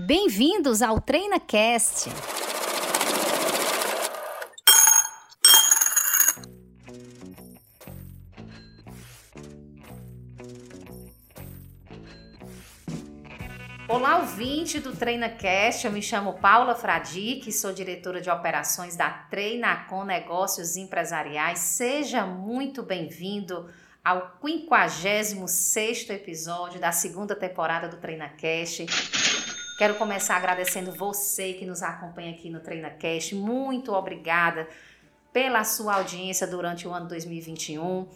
Bem-vindos ao TreinaCast. Olá, ouvinte do TreinaCast. Eu me chamo Paula Fradique, sou diretora de operações da Treinacom Negócios Empresariais. Seja muito bem-vindo ao 56 episódio da segunda temporada do TreinaCast. Quero começar agradecendo você que nos acompanha aqui no TreinaCast. Muito obrigada pela sua audiência durante o ano 2021.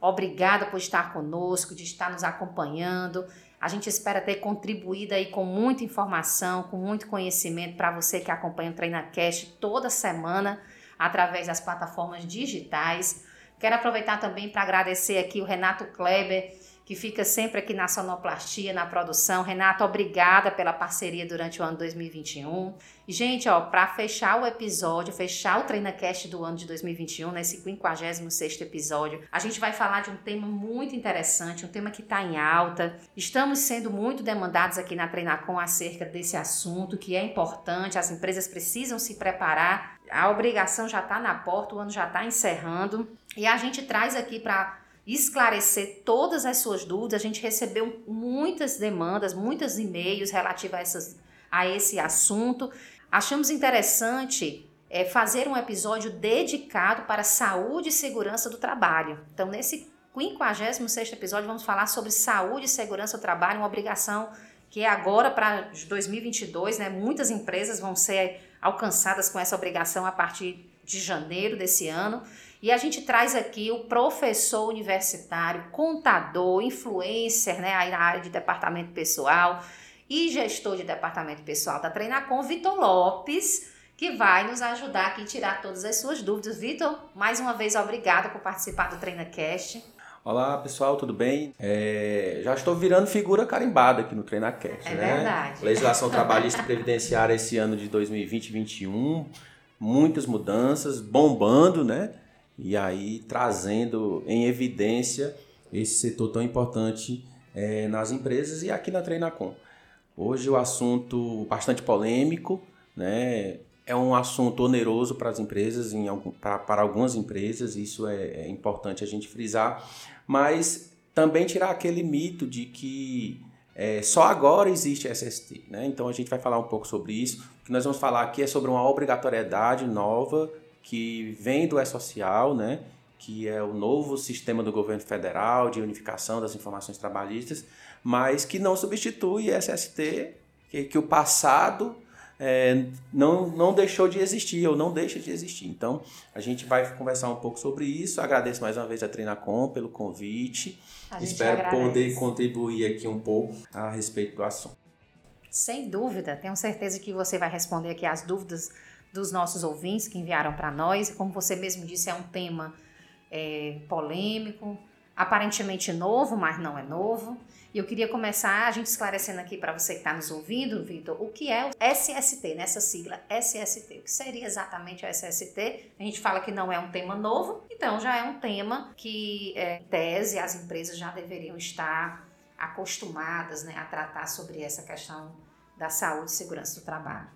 Obrigada por estar conosco, de estar nos acompanhando. A gente espera ter contribuído aí com muita informação, com muito conhecimento para você que acompanha o TreinaCast toda semana através das plataformas digitais. Quero aproveitar também para agradecer aqui o Renato Kleber, que fica sempre aqui na sonoplastia, na produção. Renato, obrigada pela parceria durante o ano 2021. E, gente, ó, para fechar o episódio, fechar o TreinaCast do ano de 2021, nesse 56º episódio, a gente vai falar de um tema muito interessante, um tema que está em alta. Estamos sendo muito demandados aqui na Treinacom acerca desse assunto, que é importante, as empresas precisam se preparar. A obrigação já está na porta, o ano já está encerrando. E a gente traz aqui para esclarecer todas as suas dúvidas. A gente recebeu muitas demandas, muitos e-mails relativos a, a esse assunto. Achamos interessante é, fazer um episódio dedicado para saúde e segurança do trabalho. Então, nesse 56 episódio, vamos falar sobre saúde e segurança do trabalho, uma obrigação que é agora para 2022, né? Muitas empresas vão ser alcançadas com essa obrigação a partir de janeiro desse ano. E a gente traz aqui o professor universitário, contador, influencer, né, aí na área de departamento pessoal e gestor de departamento pessoal da Treinacom, Vitor Lopes, que vai nos ajudar aqui a tirar todas as suas dúvidas. Vitor, mais uma vez, obrigada por participar do TreinaCast. Olá pessoal, tudo bem? É, já estou virando figura carimbada aqui no TreinaCast. É né? verdade. Legislação trabalhista previdenciária esse ano de 2020 e 2021, muitas mudanças, bombando, né? E aí trazendo em evidência esse setor tão importante é, nas empresas e aqui na Treinacom. Hoje o assunto bastante polêmico, né? É um assunto oneroso para as empresas, em, para, para algumas empresas, isso é, é importante a gente frisar, mas também tirar aquele mito de que é, só agora existe SST. Né? Então a gente vai falar um pouco sobre isso. O que nós vamos falar aqui é sobre uma obrigatoriedade nova que vem do E-Social, né? que é o novo sistema do governo federal de unificação das informações trabalhistas, mas que não substitui SST, que, que o passado é, não, não deixou de existir ou não deixa de existir. Então, a gente vai conversar um pouco sobre isso. Agradeço mais uma vez a Treinacom pelo convite. Espero agradece. poder contribuir aqui um pouco a respeito do assunto. Sem dúvida, tenho certeza que você vai responder aqui as dúvidas dos nossos ouvintes que enviaram para nós. E como você mesmo disse, é um tema é, polêmico, aparentemente novo, mas não é novo. E eu queria começar a gente esclarecendo aqui para você que está nos ouvindo, Vitor, o que é o SST, nessa sigla SST. O que seria exatamente o SST? A gente fala que não é um tema novo, então já é um tema que, é, em tese, as empresas já deveriam estar acostumadas né, a tratar sobre essa questão da saúde e segurança do trabalho.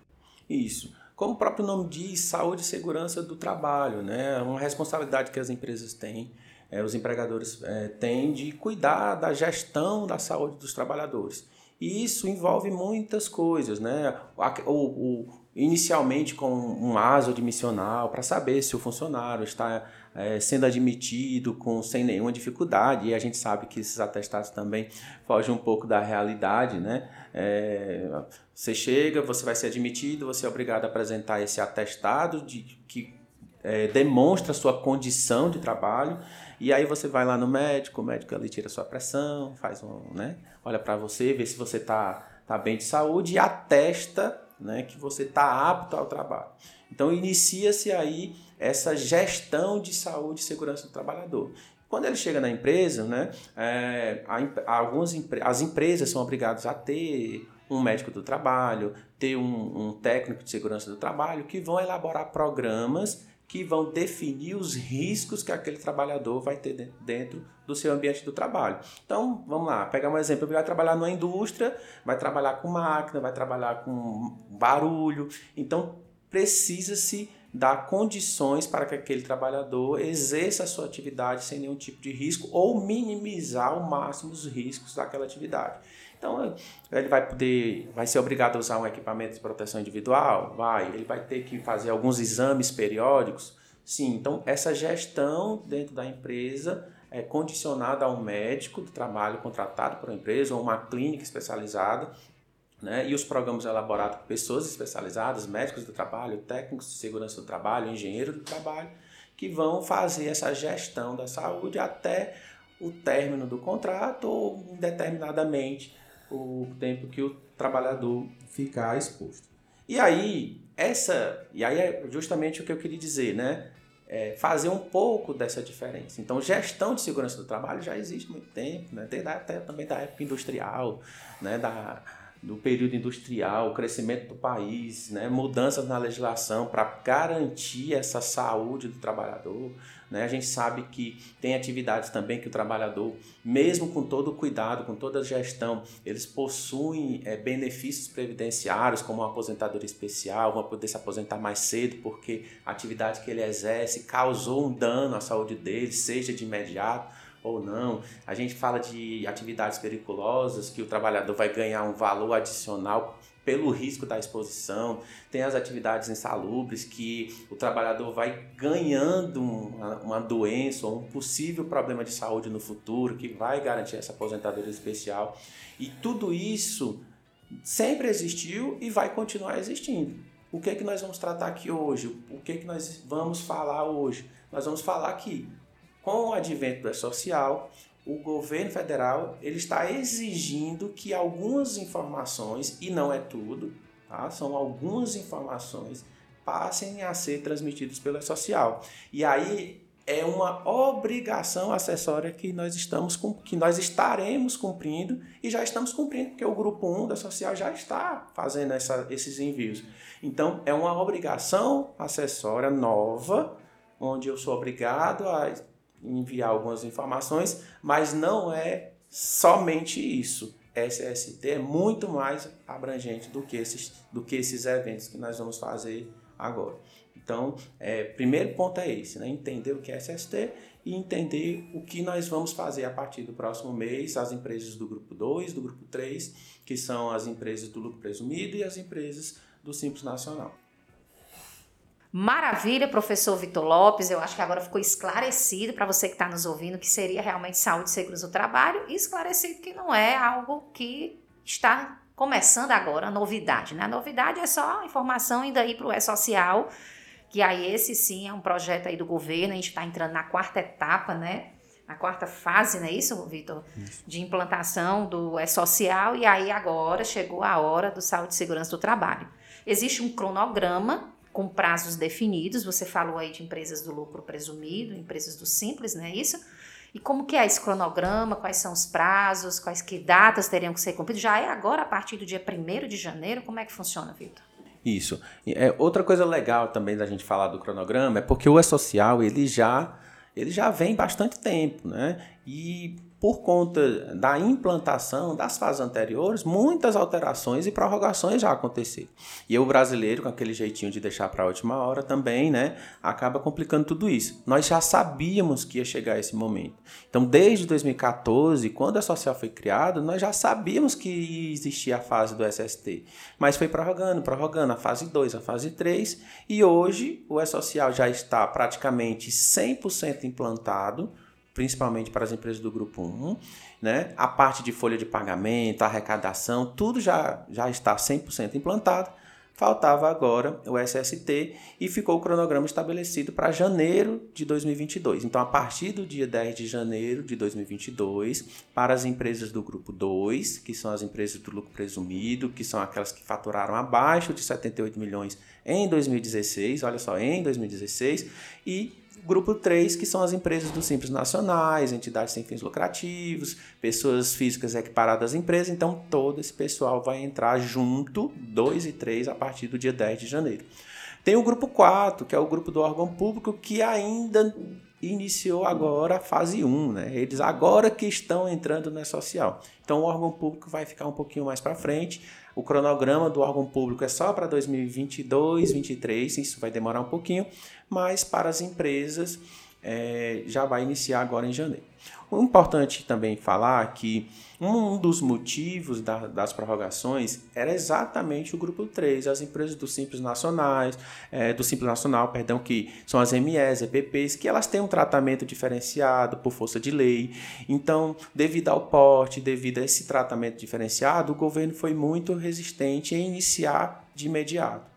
Isso. Como o próprio nome diz, saúde e segurança do trabalho, né? Uma responsabilidade que as empresas têm, é, os empregadores é, têm de cuidar da gestão da saúde dos trabalhadores. E isso envolve muitas coisas, né? O, o, inicialmente com um aso admissional para saber se o funcionário está é, sendo admitido com sem nenhuma dificuldade e a gente sabe que esses atestados também fogem um pouco da realidade, né? É, você chega, você vai ser admitido, você é obrigado a apresentar esse atestado de que é, demonstra sua condição de trabalho e aí você vai lá no médico, o médico ali tira sua pressão, faz um, né? Olha para você, vê se você tá tá bem de saúde e atesta né, que você está apto ao trabalho. Então inicia-se aí essa gestão de saúde e segurança do trabalhador. Quando ele chega na empresa, né, é, algumas as empresas são obrigadas a ter um médico do trabalho, ter um, um técnico de segurança do trabalho que vão elaborar programas que vão definir os riscos que aquele trabalhador vai ter dentro do seu ambiente do trabalho. Então, vamos lá, pegar um exemplo, ele vai trabalhar numa indústria, vai trabalhar com máquina, vai trabalhar com barulho, então precisa-se dar condições para que aquele trabalhador exerça a sua atividade sem nenhum tipo de risco ou minimizar ao máximo os riscos daquela atividade. Então, ele vai poder, vai ser obrigado a usar um equipamento de proteção individual? Vai. Ele vai ter que fazer alguns exames periódicos? Sim. Então, essa gestão dentro da empresa é condicionada a um médico do trabalho contratado por uma empresa ou uma clínica especializada né? E os programas elaborados por pessoas especializadas, médicos do trabalho, técnicos de segurança do trabalho, engenheiros do trabalho, que vão fazer essa gestão da saúde até o término do contrato ou indeterminadamente o tempo que o trabalhador ficar exposto. E aí, essa, e aí é justamente o que eu queria dizer, né? É fazer um pouco dessa diferença. Então, gestão de segurança do trabalho já existe há muito tempo, né? Desde até também da época industrial, né? Da, do período industrial, o crescimento do país, né? mudanças na legislação para garantir essa saúde do trabalhador. Né? A gente sabe que tem atividades também que o trabalhador, mesmo com todo o cuidado, com toda a gestão, eles possuem é, benefícios previdenciários, como uma aposentadoria especial, vão poder se aposentar mais cedo porque a atividade que ele exerce causou um dano à saúde dele, seja de imediato ou não. A gente fala de atividades periculosas, que o trabalhador vai ganhar um valor adicional pelo risco da exposição. Tem as atividades insalubres, que o trabalhador vai ganhando uma, uma doença ou um possível problema de saúde no futuro, que vai garantir essa aposentadoria especial. E tudo isso sempre existiu e vai continuar existindo. O que é que nós vamos tratar aqui hoje? O que é que nós vamos falar hoje? Nós vamos falar aqui com o advento do social, o governo federal ele está exigindo que algumas informações, e não é tudo, tá? são algumas informações, passem a ser transmitidas pelo social. E aí é uma obrigação acessória que nós estamos que nós estaremos cumprindo e já estamos cumprindo, porque o grupo 1 da social já está fazendo essa, esses envios. Então, é uma obrigação acessória nova, onde eu sou obrigado a enviar algumas informações, mas não é somente isso. SST é muito mais abrangente do que esses, do que esses eventos que nós vamos fazer agora. Então, é, primeiro ponto é esse, né? entender o que é SST e entender o que nós vamos fazer a partir do próximo mês, as empresas do grupo 2, do grupo 3, que são as empresas do lucro presumido e as empresas do Simples Nacional. Maravilha, professor Vitor Lopes. Eu acho que agora ficou esclarecido para você que está nos ouvindo que seria realmente saúde e segurança do trabalho e esclarecido que não é algo que está começando agora, novidade. Né? A novidade é só a informação indo aí para o E-Social, que aí esse sim é um projeto aí do governo, a gente está entrando na quarta etapa, né? Na quarta fase, não é isso, Vitor? De implantação do E-Social, e aí agora chegou a hora do saúde e segurança do trabalho. Existe um cronograma com prazos definidos. Você falou aí de empresas do lucro presumido, empresas do simples, não é isso? E como que é esse cronograma? Quais são os prazos? Quais que datas teriam que ser cumpridas? Já é agora, a partir do dia 1 de janeiro? Como é que funciona, Vitor? Isso. É, outra coisa legal também da gente falar do cronograma é porque o E-Social, ele já, ele já vem bastante tempo, né? E por conta da implantação das fases anteriores, muitas alterações e prorrogações já aconteceram. E o brasileiro, com aquele jeitinho de deixar para a última hora também, né, acaba complicando tudo isso. Nós já sabíamos que ia chegar esse momento. Então, desde 2014, quando a Social foi criada, nós já sabíamos que existia a fase do SST. Mas foi prorrogando, prorrogando a fase 2, a fase 3, e hoje o E-Social já está praticamente 100% implantado principalmente para as empresas do grupo 1, né? A parte de folha de pagamento, arrecadação, tudo já, já está 100% implantado. Faltava agora o SST e ficou o cronograma estabelecido para janeiro de 2022. Então, a partir do dia 10 de janeiro de 2022, para as empresas do grupo 2, que são as empresas do lucro presumido, que são aquelas que faturaram abaixo de 78 milhões em 2016, olha só, em 2016, e Grupo 3, que são as empresas do Simples Nacionais, entidades sem fins lucrativos, pessoas físicas equiparadas às empresas. Então, todo esse pessoal vai entrar junto, 2 e 3, a partir do dia 10 de janeiro. Tem o grupo 4, que é o grupo do órgão público, que ainda iniciou agora a fase 1, né? Eles agora que estão entrando na social. Então o órgão público vai ficar um pouquinho mais para frente. O cronograma do órgão público é só para 2022, 2023, isso vai demorar um pouquinho, mas para as empresas é, já vai iniciar agora em janeiro. O importante também falar que um dos motivos da, das prorrogações era exatamente o grupo 3, as empresas do Simples Nacionais, é, do Simples Nacional, perdão, que são as MEs, EPPs, que elas têm um tratamento diferenciado por força de lei. Então, devido ao porte, devido a esse tratamento diferenciado, o governo foi muito resistente em iniciar de imediato.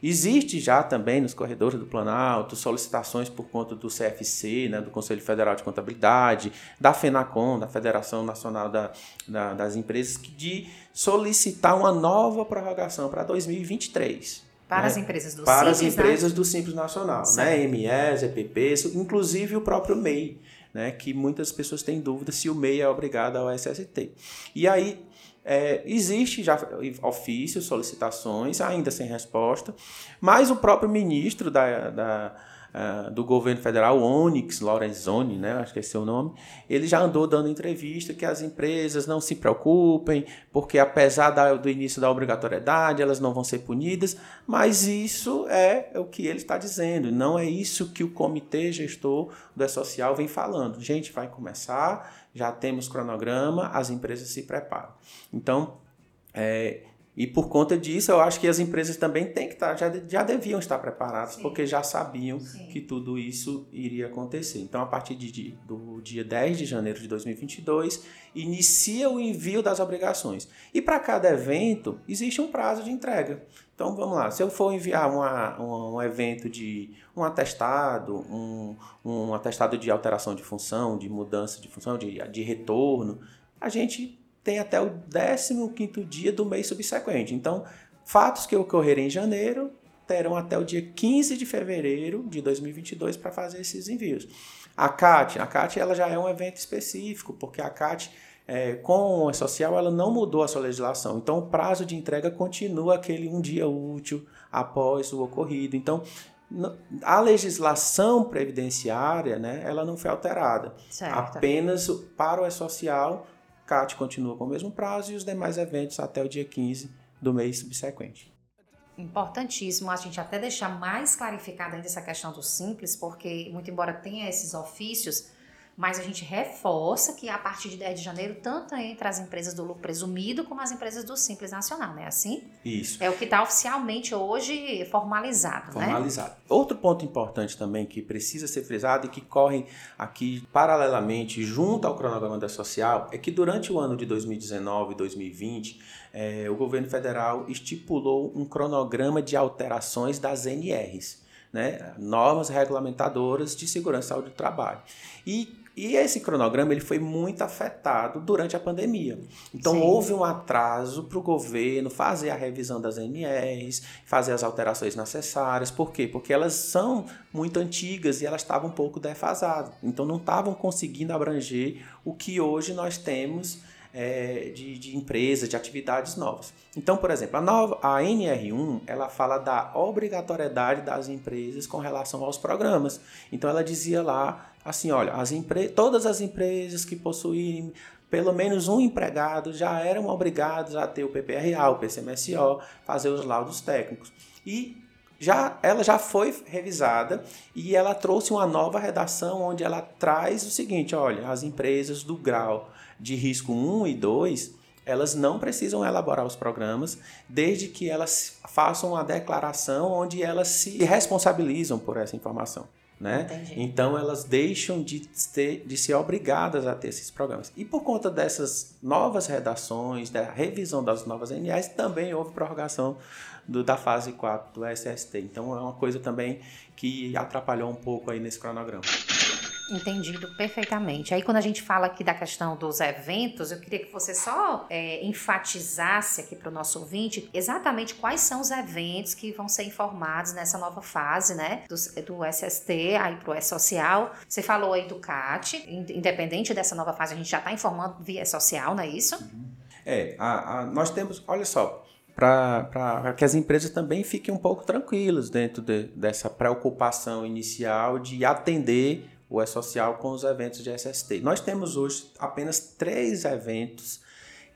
Existe já também nos corredores do Planalto solicitações por conta do CFC, né, do Conselho Federal de Contabilidade, da FENACOM, da Federação Nacional da, da, das Empresas, de solicitar uma nova prorrogação para 2023. Para né? as empresas do Para Simples, as né? empresas né? do Simples Nacional, né? MEs, EPPs, inclusive o próprio MEI, né? que muitas pessoas têm dúvida se o MEI é obrigado ao SST. E aí é, existe já ofícios, solicitações, ainda sem resposta, mas o próprio ministro da, da uh, do governo federal, Onyx Lorenzoni, né, acho que esse é o nome, ele já andou dando entrevista que as empresas não se preocupem, porque apesar da, do início da obrigatoriedade, elas não vão ser punidas, mas isso é o que ele está dizendo, não é isso que o comitê gestor do E-Social vem falando. Gente, vai começar já temos cronograma, as empresas se preparam. Então, é, e por conta disso, eu acho que as empresas também têm que estar, já, já deviam estar preparadas, Sim. porque já sabiam Sim. que tudo isso iria acontecer. Então, a partir de, do dia 10 de janeiro de 2022, inicia o envio das obrigações. E para cada evento, existe um prazo de entrega. Então, vamos lá, se eu for enviar uma, um, um evento de um atestado, um, um atestado de alteração de função, de mudança de função, de, de retorno, a gente tem até o 15 dia do mês subsequente. Então, fatos que ocorrerem em janeiro terão até o dia 15 de fevereiro de 2022 para fazer esses envios. A CAT, a CAT ela já é um evento específico, porque a CAT é, com a social ela não mudou a sua legislação. Então o prazo de entrega continua aquele um dia útil após o ocorrido. Então a legislação previdenciária, né, ela não foi alterada. Certo. Apenas para o E-Social CAT continua com o mesmo prazo e os demais eventos até o dia 15 do mês subsequente. Importantíssimo a gente até deixar mais clarificada ainda essa questão do simples, porque, muito embora tenha esses ofícios, mas a gente reforça que a partir de 10 de janeiro, tanto entre as empresas do lucro presumido como as empresas do Simples Nacional, não é assim? Isso. É o que está oficialmente hoje formalizado, né? Formalizado. Né? Outro ponto importante também que precisa ser frisado e que corre aqui paralelamente junto ao cronograma da social é que durante o ano de 2019 e 2020, é, o governo federal estipulou um cronograma de alterações das NRs. Né, normas regulamentadoras de segurança e saúde do trabalho. E e esse cronograma ele foi muito afetado durante a pandemia. Então Sim. houve um atraso para o governo fazer a revisão das NRs, fazer as alterações necessárias. Por quê? Porque elas são muito antigas e elas estavam um pouco defasadas. Então não estavam conseguindo abranger o que hoje nós temos é, de, de empresas, de atividades novas. Então, por exemplo, a, nova, a NR1 ela fala da obrigatoriedade das empresas com relação aos programas. Então ela dizia lá assim, olha, as todas as empresas que possuírem pelo menos um empregado já eram obrigados a ter o PPRA, o PCMSO, fazer os laudos técnicos. E já ela já foi revisada e ela trouxe uma nova redação onde ela traz o seguinte, olha, as empresas do grau de risco 1 e 2, elas não precisam elaborar os programas desde que elas façam uma declaração onde elas se responsabilizam por essa informação. Né? Então elas deixam de, ter, de ser obrigadas a ter esses programas. E por conta dessas novas redações, da revisão das novas NAs, também houve prorrogação do, da fase 4 do SST. Então é uma coisa também que atrapalhou um pouco aí nesse cronograma. Entendido perfeitamente. Aí, quando a gente fala aqui da questão dos eventos, eu queria que você só é, enfatizasse aqui para o nosso ouvinte exatamente quais são os eventos que vão ser informados nessa nova fase, né? Do, do SST, aí para o E-Social. Você falou aí do CAT, independente dessa nova fase, a gente já está informando via social, não é isso? É, a, a, nós temos, olha só, para que as empresas também fiquem um pouco tranquilas dentro de, dessa preocupação inicial de atender o E-Social com os eventos de SST. Nós temos hoje apenas três eventos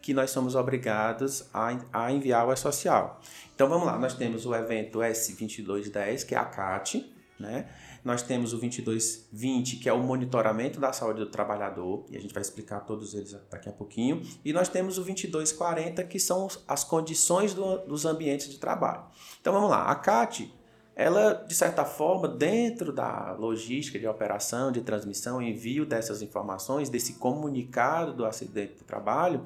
que nós somos obrigados a, a enviar o E-Social. Então vamos lá, nós temos o evento S2210, que é a CAT, né? Nós temos o 2220, que é o monitoramento da saúde do trabalhador, e a gente vai explicar todos eles daqui a pouquinho. E nós temos o 2240, que são as condições do, dos ambientes de trabalho. Então vamos lá, a CAT, ela, de certa forma, dentro da logística de operação, de transmissão, envio dessas informações, desse comunicado do acidente do trabalho,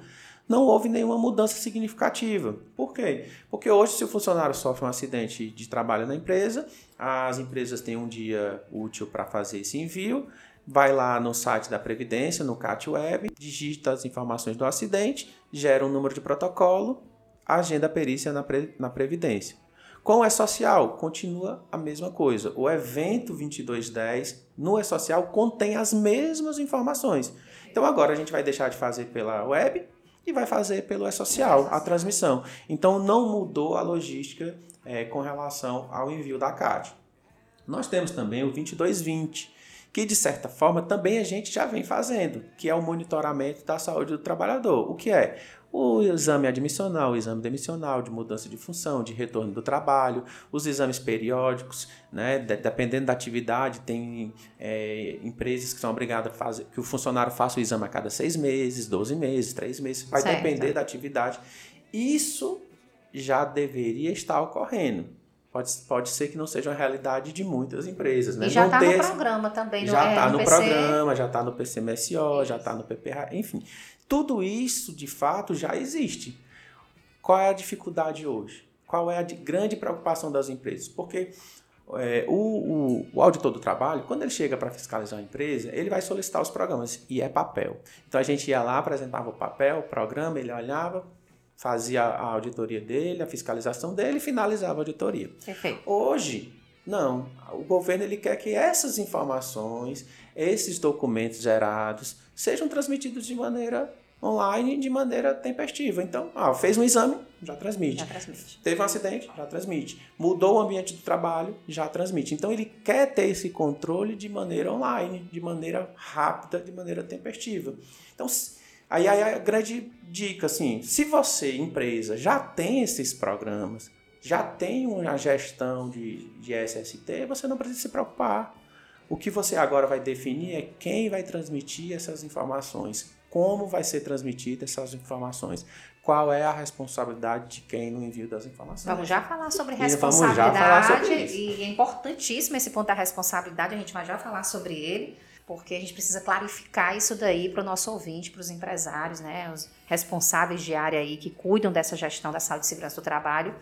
não houve nenhuma mudança significativa. Por quê? Porque hoje, se o funcionário sofre um acidente de trabalho na empresa, as empresas têm um dia útil para fazer esse envio, vai lá no site da Previdência, no CAT Web, digita as informações do acidente, gera um número de protocolo, agenda a perícia na, pre, na Previdência. Com o E-Social, continua a mesma coisa. O evento 2210 no E-Social contém as mesmas informações. Então agora a gente vai deixar de fazer pela web e vai fazer pelo E-Social a transmissão. Então não mudou a logística é, com relação ao envio da CAD. Nós temos também o 2220, que de certa forma também a gente já vem fazendo, que é o monitoramento da saúde do trabalhador. O que é? O exame admissional, o exame demissional, de mudança de função, de retorno do trabalho, os exames periódicos, né? dependendo da atividade, tem é, empresas que são obrigadas a fazer, que o funcionário faça o exame a cada seis meses, 12 meses, três meses, vai certo. depender da atividade. Isso já deveria estar ocorrendo. Pode, pode ser que não seja uma realidade de muitas empresas. Né? E já está no programa também. Já está no, é, no programa, já está no PCMSO, já está no PPR, enfim. Tudo isso, de fato, já existe. Qual é a dificuldade hoje? Qual é a grande preocupação das empresas? Porque é, o, o, o, auditor do trabalho, quando ele chega para fiscalizar a empresa, ele vai solicitar os programas e é papel. Então a gente ia lá, apresentava o papel, o programa, ele olhava, fazia a auditoria dele, a fiscalização dele e finalizava a auditoria. Perfeito. Hoje, não. O governo ele quer que essas informações, esses documentos gerados, sejam transmitidos de maneira online, de maneira tempestiva. Então, ah, fez um exame, já transmite. já transmite. Teve um acidente, já transmite. Mudou o ambiente do trabalho, já transmite. Então, ele quer ter esse controle de maneira online, de maneira rápida, de maneira tempestiva. Então, aí, aí a grande dica, assim, se você, empresa, já tem esses programas, já tem uma gestão de, de SST, você não precisa se preocupar. O que você agora vai definir é quem vai transmitir essas informações, como vai ser transmitida essas informações, qual é a responsabilidade de quem no envio das informações. Vamos já falar sobre responsabilidade falar sobre e é importantíssimo esse ponto da responsabilidade, a gente vai já falar sobre ele, porque a gente precisa clarificar isso daí para o nosso ouvinte, para os empresários, né, os responsáveis de área aí que cuidam dessa gestão da saúde e segurança do trabalho,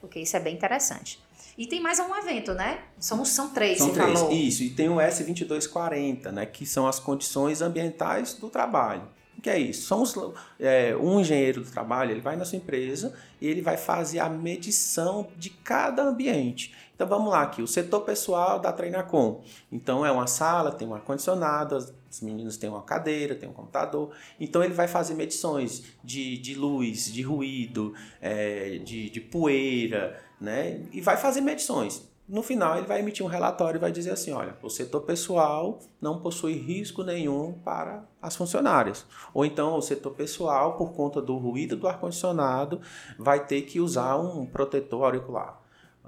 porque isso é bem interessante. E tem mais um evento, né? São, são três, são três. falou. Isso, e tem o S2240, né? Que são as condições ambientais do trabalho. O que é isso? São os, é, um engenheiro do trabalho, ele vai na sua empresa e ele vai fazer a medição de cada ambiente. Então vamos lá aqui, o setor pessoal da Treinacom. Então é uma sala, tem um ar-condicionado, os meninos têm uma cadeira, tem um computador. Então ele vai fazer medições de, de luz, de ruído, é, de, de poeira, né? E vai fazer medições. No final, ele vai emitir um relatório e vai dizer assim: olha, o setor pessoal não possui risco nenhum para as funcionárias. Ou então, o setor pessoal, por conta do ruído do ar-condicionado, vai ter que usar um protetor auricular.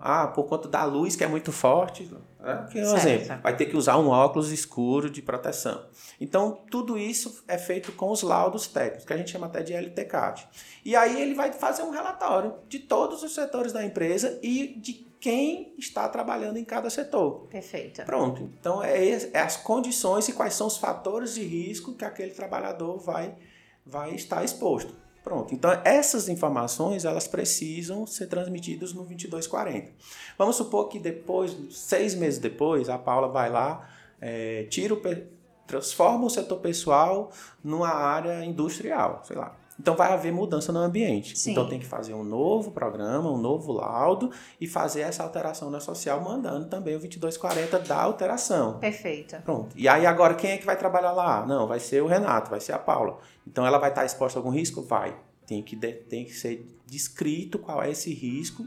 Ah, por conta da luz que é muito forte, né? que é um exemplo, vai ter que usar um óculos escuro de proteção. Então, tudo isso é feito com os laudos técnicos, que a gente chama até de LTCAT. E aí ele vai fazer um relatório de todos os setores da empresa e de quem está trabalhando em cada setor. Perfeito. Pronto. Então, é, é as condições e quais são os fatores de risco que aquele trabalhador vai, vai estar exposto. Pronto. Então, essas informações, elas precisam ser transmitidas no 2240. Vamos supor que depois, seis meses depois, a Paula vai lá, é, tira o, transforma o setor pessoal numa área industrial, sei lá. Então vai haver mudança no ambiente. Sim. Então tem que fazer um novo programa, um novo laudo e fazer essa alteração na social, mandando também o 2240 da alteração. Perfeito. Pronto. E aí agora quem é que vai trabalhar lá? Não, vai ser o Renato, vai ser a Paula. Então ela vai estar exposta a algum risco? Vai. Tem que, de, tem que ser descrito qual é esse risco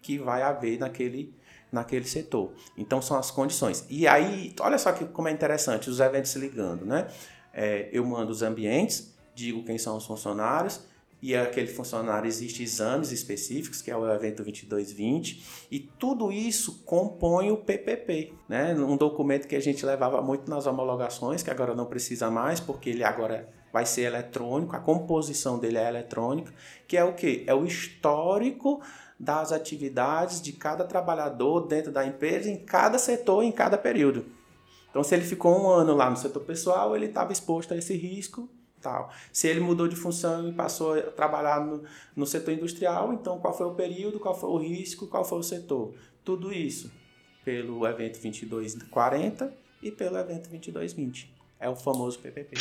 que vai haver naquele, naquele setor. Então são as condições. E aí, olha só que, como é interessante, os eventos se ligando, né? É, eu mando os ambientes, digo quem são os funcionários, e aquele funcionário existe exames específicos, que é o evento 2220, e tudo isso compõe o PPP, né? Um documento que a gente levava muito nas homologações, que agora não precisa mais, porque ele agora vai ser eletrônico, a composição dele é eletrônica, que é o que? É o histórico das atividades de cada trabalhador dentro da empresa, em cada setor, em cada período. Então, se ele ficou um ano lá no setor pessoal, ele estava exposto a esse risco tal. Se ele mudou de função e passou a trabalhar no, no setor industrial, então qual foi o período, qual foi o risco, qual foi o setor. Tudo isso pelo evento 2240 e pelo evento 2220. É o famoso PPP.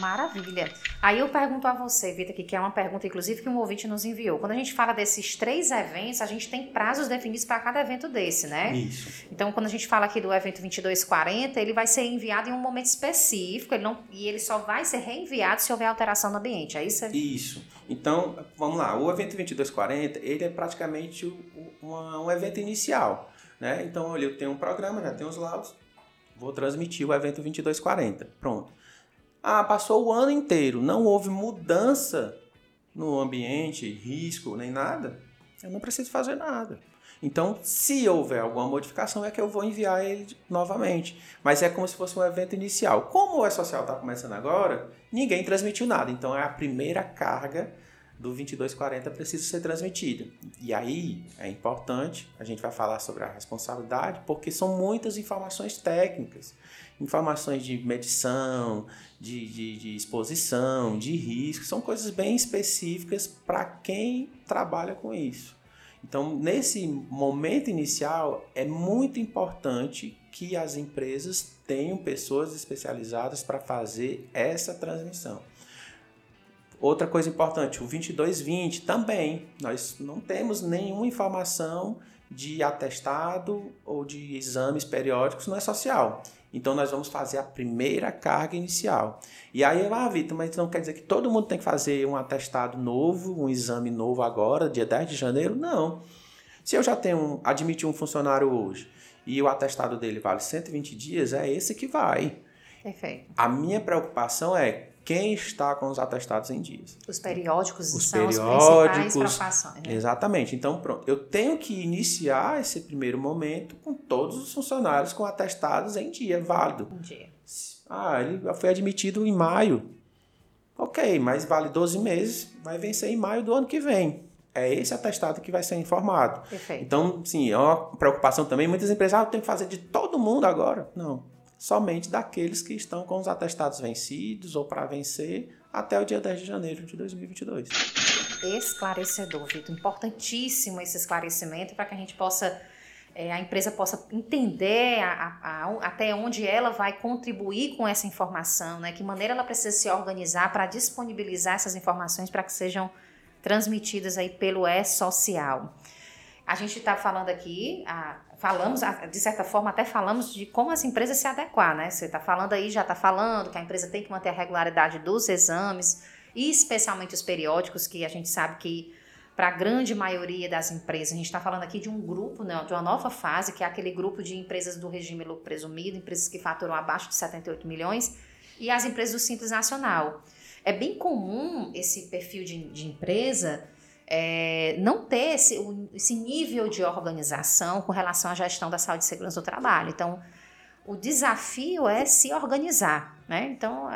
Maravilha. Aí eu pergunto a você, Vitor, que é uma pergunta, inclusive, que um ouvinte nos enviou. Quando a gente fala desses três eventos, a gente tem prazos definidos para cada evento desse, né? Isso. Então, quando a gente fala aqui do evento 2240, ele vai ser enviado em um momento específico ele não, e ele só vai ser reenviado se houver alteração no ambiente, é isso? Isso. Então, vamos lá. O evento 2240, ele é praticamente um, um evento inicial, né? Então, eu tenho um programa, já tenho os laudos, vou transmitir o evento 2240. Pronto. Ah, passou o ano inteiro, não houve mudança no ambiente, risco, nem nada. Eu não preciso fazer nada. Então, se houver alguma modificação, é que eu vou enviar ele novamente. Mas é como se fosse um evento inicial. Como o E-Social está começando agora, ninguém transmitiu nada. Então, é a primeira carga do 2240 precisa ser transmitida. E aí é importante, a gente vai falar sobre a responsabilidade, porque são muitas informações técnicas informações de medição, de, de, de exposição, de risco, são coisas bem específicas para quem trabalha com isso. Então, nesse momento inicial, é muito importante que as empresas tenham pessoas especializadas para fazer essa transmissão. Outra coisa importante, o 2220 também, nós não temos nenhuma informação de atestado ou de exames periódicos não é social. Então nós vamos fazer a primeira carga inicial. E aí, ah, Vitor, mas não quer dizer que todo mundo tem que fazer um atestado novo, um exame novo agora, dia 10 de janeiro? Não. Se eu já tenho admitir um funcionário hoje e o atestado dele vale 120 dias, é esse que vai. Perfeito. A minha preocupação é quem está com os atestados em dias. Os periódicos os são periódicos, as principais preocupações. Né? Exatamente. Então, pronto. Eu tenho que iniciar esse primeiro momento com todos os funcionários com atestados em dia, válido. Um dia. Ah, ele foi admitido em maio. Ok, mas vale 12 meses, vai vencer em maio do ano que vem. É esse atestado que vai ser informado. Perfeito. Então, sim, é uma preocupação também. Muitas empresas, ah, eu tenho que fazer de todo mundo agora. Não somente daqueles que estão com os atestados vencidos ou para vencer até o dia 10 de janeiro de 2022. Esclarecedor, Vitor. Importantíssimo esse esclarecimento para que a gente possa, é, a empresa possa entender a, a, a, até onde ela vai contribuir com essa informação, né? que maneira ela precisa se organizar para disponibilizar essas informações para que sejam transmitidas aí pelo E-Social. A gente está falando aqui, a, falamos, de certa forma, até falamos de como as empresas se adequar, né? Você está falando aí, já está falando que a empresa tem que manter a regularidade dos exames, e especialmente os periódicos, que a gente sabe que para a grande maioria das empresas, a gente está falando aqui de um grupo, né, de uma nova fase, que é aquele grupo de empresas do regime lucro presumido, empresas que faturam abaixo de 78 milhões, e as empresas do Simples Nacional. É bem comum esse perfil de, de empresa é, não ter esse, esse nível de organização com relação à gestão da saúde e segurança do trabalho. Então, o desafio é se organizar, né? Então,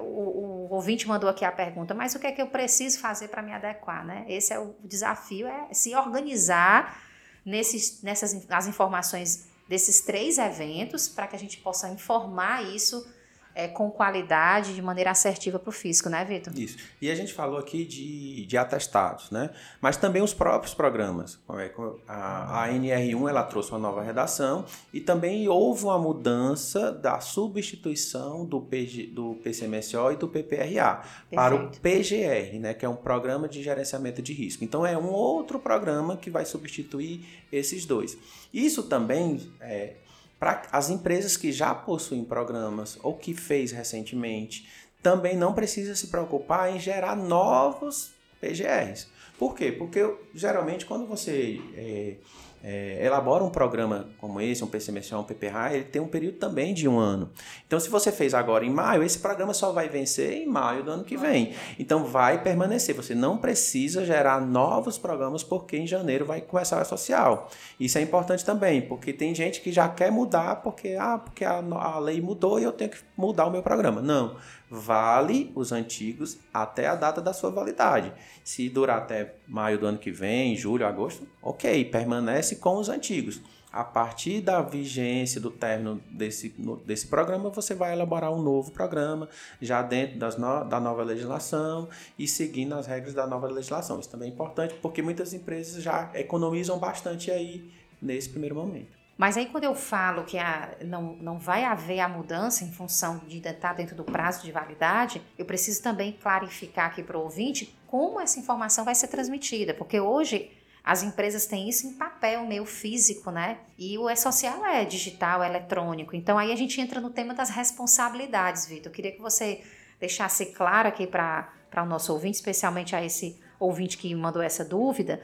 o, o, ouvinte mandou aqui a pergunta, mas o que é que eu preciso fazer para me adequar, né? Esse é o desafio, é se organizar nesses, nessas as informações desses três eventos para que a gente possa informar isso é, com qualidade, de maneira assertiva para o fisco, né, Vitor? Isso. E a gente falou aqui de, de atestados, né? Mas também os próprios programas. É, a, a NR1 ela trouxe uma nova redação e também houve uma mudança da substituição do, PG, do PCMSO e do PPRA Perfeito. para o PGR, né? Que é um programa de gerenciamento de risco. Então é um outro programa que vai substituir esses dois. Isso também é, para as empresas que já possuem programas ou que fez recentemente, também não precisa se preocupar em gerar novos PGRs. Por quê? Porque geralmente quando você é, é, elabora um programa como esse, um PCMSA, um PPRA, ele tem um período também de um ano. Então, se você fez agora em maio, esse programa só vai vencer em maio do ano que vem. Então, vai permanecer. Você não precisa gerar novos programas porque em janeiro vai começar a social. Isso é importante também, porque tem gente que já quer mudar porque, ah, porque a, a lei mudou e eu tenho que mudar o meu programa. Não vale os antigos até a data da sua validade. Se durar até maio do ano que vem, julho, agosto, ok, permanece com os antigos. A partir da vigência do término desse, desse programa, você vai elaborar um novo programa, já dentro das no, da nova legislação e seguindo as regras da nova legislação. Isso também é importante porque muitas empresas já economizam bastante aí nesse primeiro momento. Mas aí quando eu falo que a, não, não vai haver a mudança em função de estar dentro do prazo de validade, eu preciso também clarificar aqui para o ouvinte como essa informação vai ser transmitida, porque hoje as empresas têm isso em papel, meio físico, né? E o E-Social é digital, é eletrônico. Então aí a gente entra no tema das responsabilidades, Vitor. Eu queria que você deixasse claro aqui para o nosso ouvinte, especialmente a esse ouvinte que mandou essa dúvida,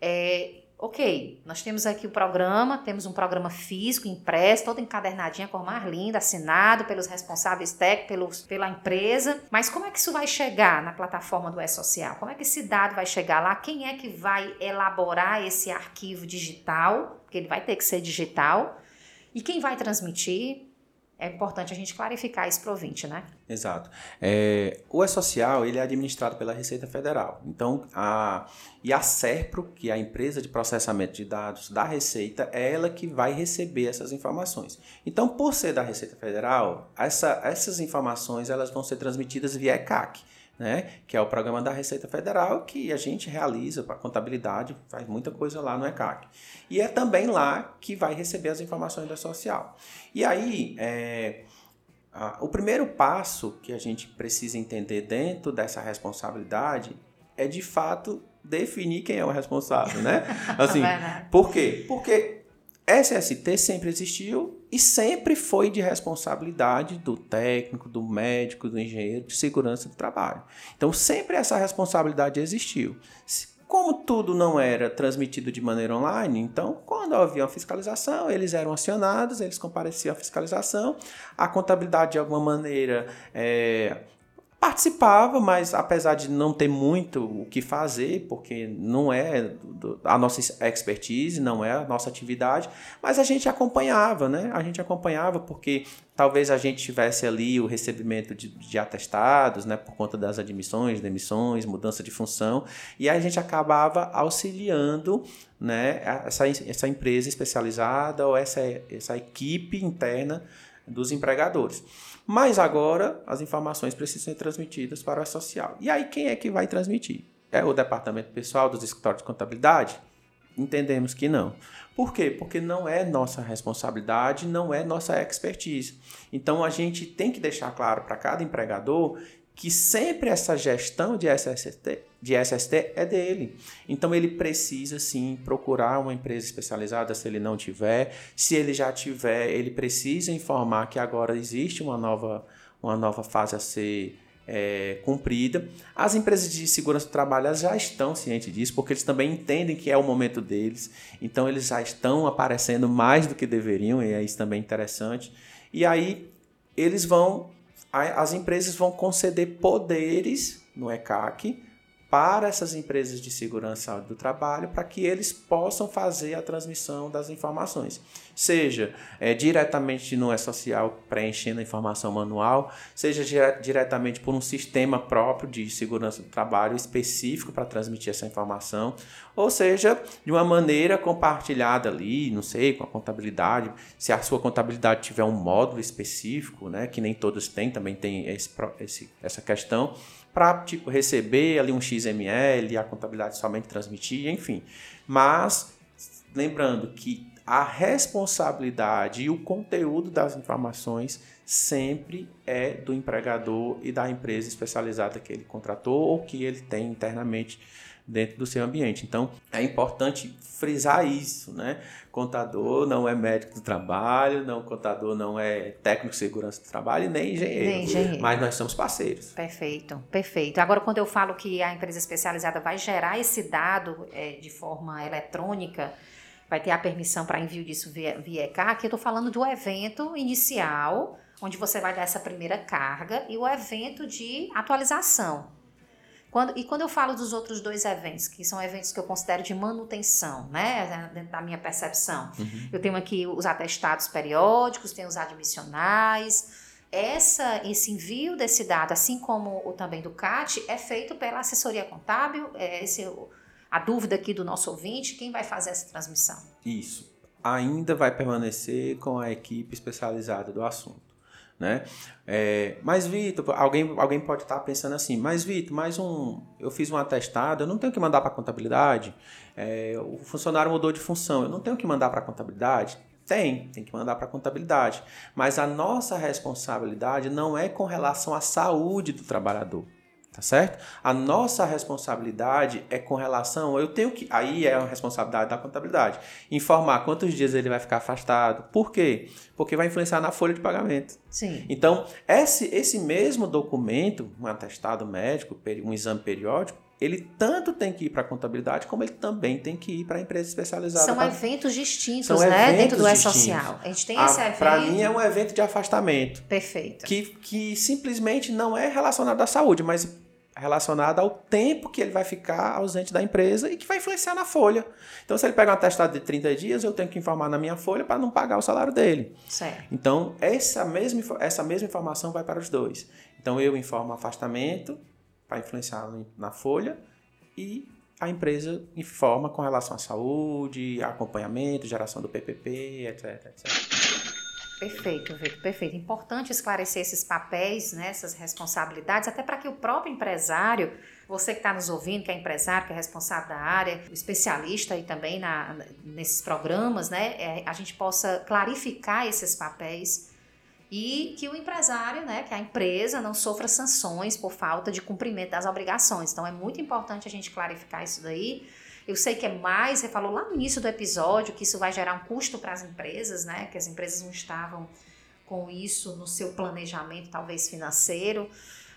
é, ok, nós temos aqui o programa, temos um programa físico, impresso, todo encadernadinho, a cor mais linda, assinado pelos responsáveis técnicos, pela empresa. Mas como é que isso vai chegar na plataforma do E-Social? Como é que esse dado vai chegar lá? Quem é que vai elaborar esse arquivo digital? Porque ele vai ter que ser digital. E quem vai transmitir? É importante a gente clarificar isso para né? Exato. É, o E-Social ele é administrado pela Receita Federal. Então, a, e a SERPRO, que é a empresa de processamento de dados da Receita, é ela que vai receber essas informações. Então, por ser da Receita Federal, essa, essas informações elas vão ser transmitidas via ECAC né? que é o programa da Receita Federal, que a gente realiza para contabilidade, faz muita coisa lá no ECAC. E é também lá que vai receber as informações da social. E aí, é, a, o primeiro passo que a gente precisa entender dentro dessa responsabilidade é, de fato, definir quem é o responsável, né? Assim, por quê? Porque SST sempre existiu e sempre foi de responsabilidade do técnico, do médico, do engenheiro de segurança do trabalho. Então, sempre essa responsabilidade existiu. Como tudo não era transmitido de maneira online, então, quando havia uma fiscalização, eles eram acionados, eles compareciam à fiscalização, a contabilidade, de alguma maneira, é, Participava, mas apesar de não ter muito o que fazer, porque não é a nossa expertise, não é a nossa atividade, mas a gente acompanhava, né? A gente acompanhava porque talvez a gente tivesse ali o recebimento de, de atestados, né? Por conta das admissões, demissões, mudança de função, e a gente acabava auxiliando né, essa, essa empresa especializada ou essa, essa equipe interna dos empregadores. Mas agora as informações precisam ser transmitidas para a social. E aí quem é que vai transmitir? É o departamento pessoal dos escritórios de contabilidade? Entendemos que não. Por quê? Porque não é nossa responsabilidade, não é nossa expertise. Então a gente tem que deixar claro para cada empregador que sempre essa gestão de SST, de SST é dele. Então ele precisa sim procurar uma empresa especializada se ele não tiver. Se ele já tiver, ele precisa informar que agora existe uma nova, uma nova fase a ser é, cumprida. As empresas de segurança do trabalho já estão cientes disso, porque eles também entendem que é o momento deles, então eles já estão aparecendo mais do que deveriam, e é isso também interessante. E aí eles vão as empresas vão conceder poderes no ECAC para essas empresas de segurança do trabalho para que eles possam fazer a transmissão das informações. Seja é, diretamente no E-Social, preenchendo a informação manual, seja dire diretamente por um sistema próprio de segurança do trabalho específico para transmitir essa informação, ou seja, de uma maneira compartilhada ali, não sei, com a contabilidade. Se a sua contabilidade tiver um módulo específico, né, que nem todos têm, também tem esse, esse, essa questão para tipo receber ali um XML, a contabilidade somente transmitir, enfim. Mas lembrando que a responsabilidade e o conteúdo das informações sempre é do empregador e da empresa especializada que ele contratou ou que ele tem internamente dentro do seu ambiente. Então, é importante frisar isso, né? Contador não é médico do trabalho, não contador não é técnico de segurança do trabalho, nem engenheiro. Nem engenheiro. Mas nós somos parceiros. Perfeito, perfeito. Agora, quando eu falo que a empresa especializada vai gerar esse dado é, de forma eletrônica, vai ter a permissão para envio disso via, via ECAC, eu estou falando do evento inicial, onde você vai dar essa primeira carga, e o evento de atualização. Quando, e quando eu falo dos outros dois eventos, que são eventos que eu considero de manutenção, né, dentro da minha percepção, uhum. eu tenho aqui os atestados periódicos, tenho os admissionais. Essa, esse envio desse dado, assim como o também do CAT, é feito pela assessoria contábil. É esse, a dúvida aqui do nosso ouvinte, quem vai fazer essa transmissão? Isso. Ainda vai permanecer com a equipe especializada do assunto. Né? É, mas, Vitor, alguém, alguém pode estar pensando assim, mas, Vitor, mais um. Eu fiz um atestado, eu não tenho que mandar para a contabilidade. É, o funcionário mudou de função, eu não tenho que mandar para a contabilidade. Tem, tem que mandar para a contabilidade. Mas a nossa responsabilidade não é com relação à saúde do trabalhador. Tá certo? A nossa responsabilidade é com relação, eu tenho que, aí é a responsabilidade da contabilidade, informar quantos dias ele vai ficar afastado. Por quê? Porque vai influenciar na folha de pagamento. Sim. Então, esse, esse mesmo documento, um atestado médico, um exame periódico, ele tanto tem que ir para a contabilidade, como ele também tem que ir para a empresa especializada. São pra... eventos distintos, São né? Eventos dentro do E-Social. A gente tem esse evento. Para mim é um evento de afastamento. Perfeito. Que, que simplesmente não é relacionado à saúde, mas relacionado ao tempo que ele vai ficar ausente da empresa e que vai influenciar na folha. Então, se ele pega um atestado de 30 dias, eu tenho que informar na minha folha para não pagar o salário dele. Certo. Então, essa mesma, essa mesma informação vai para os dois. Então, eu informo afastamento para influenciar na folha e a empresa informa com relação à saúde, acompanhamento, geração do PPP, etc, etc. Perfeito, Vitor, perfeito. Importante esclarecer esses papéis, né, essas responsabilidades, até para que o próprio empresário, você que está nos ouvindo, que é empresário, que é responsável da área, especialista e também na, nesses programas, né, é, a gente possa clarificar esses papéis e que o empresário, né, que a empresa não sofra sanções por falta de cumprimento das obrigações. Então é muito importante a gente clarificar isso daí eu sei que é mais, você falou lá no início do episódio que isso vai gerar um custo para as empresas, né? Que as empresas não estavam com isso no seu planejamento, talvez financeiro.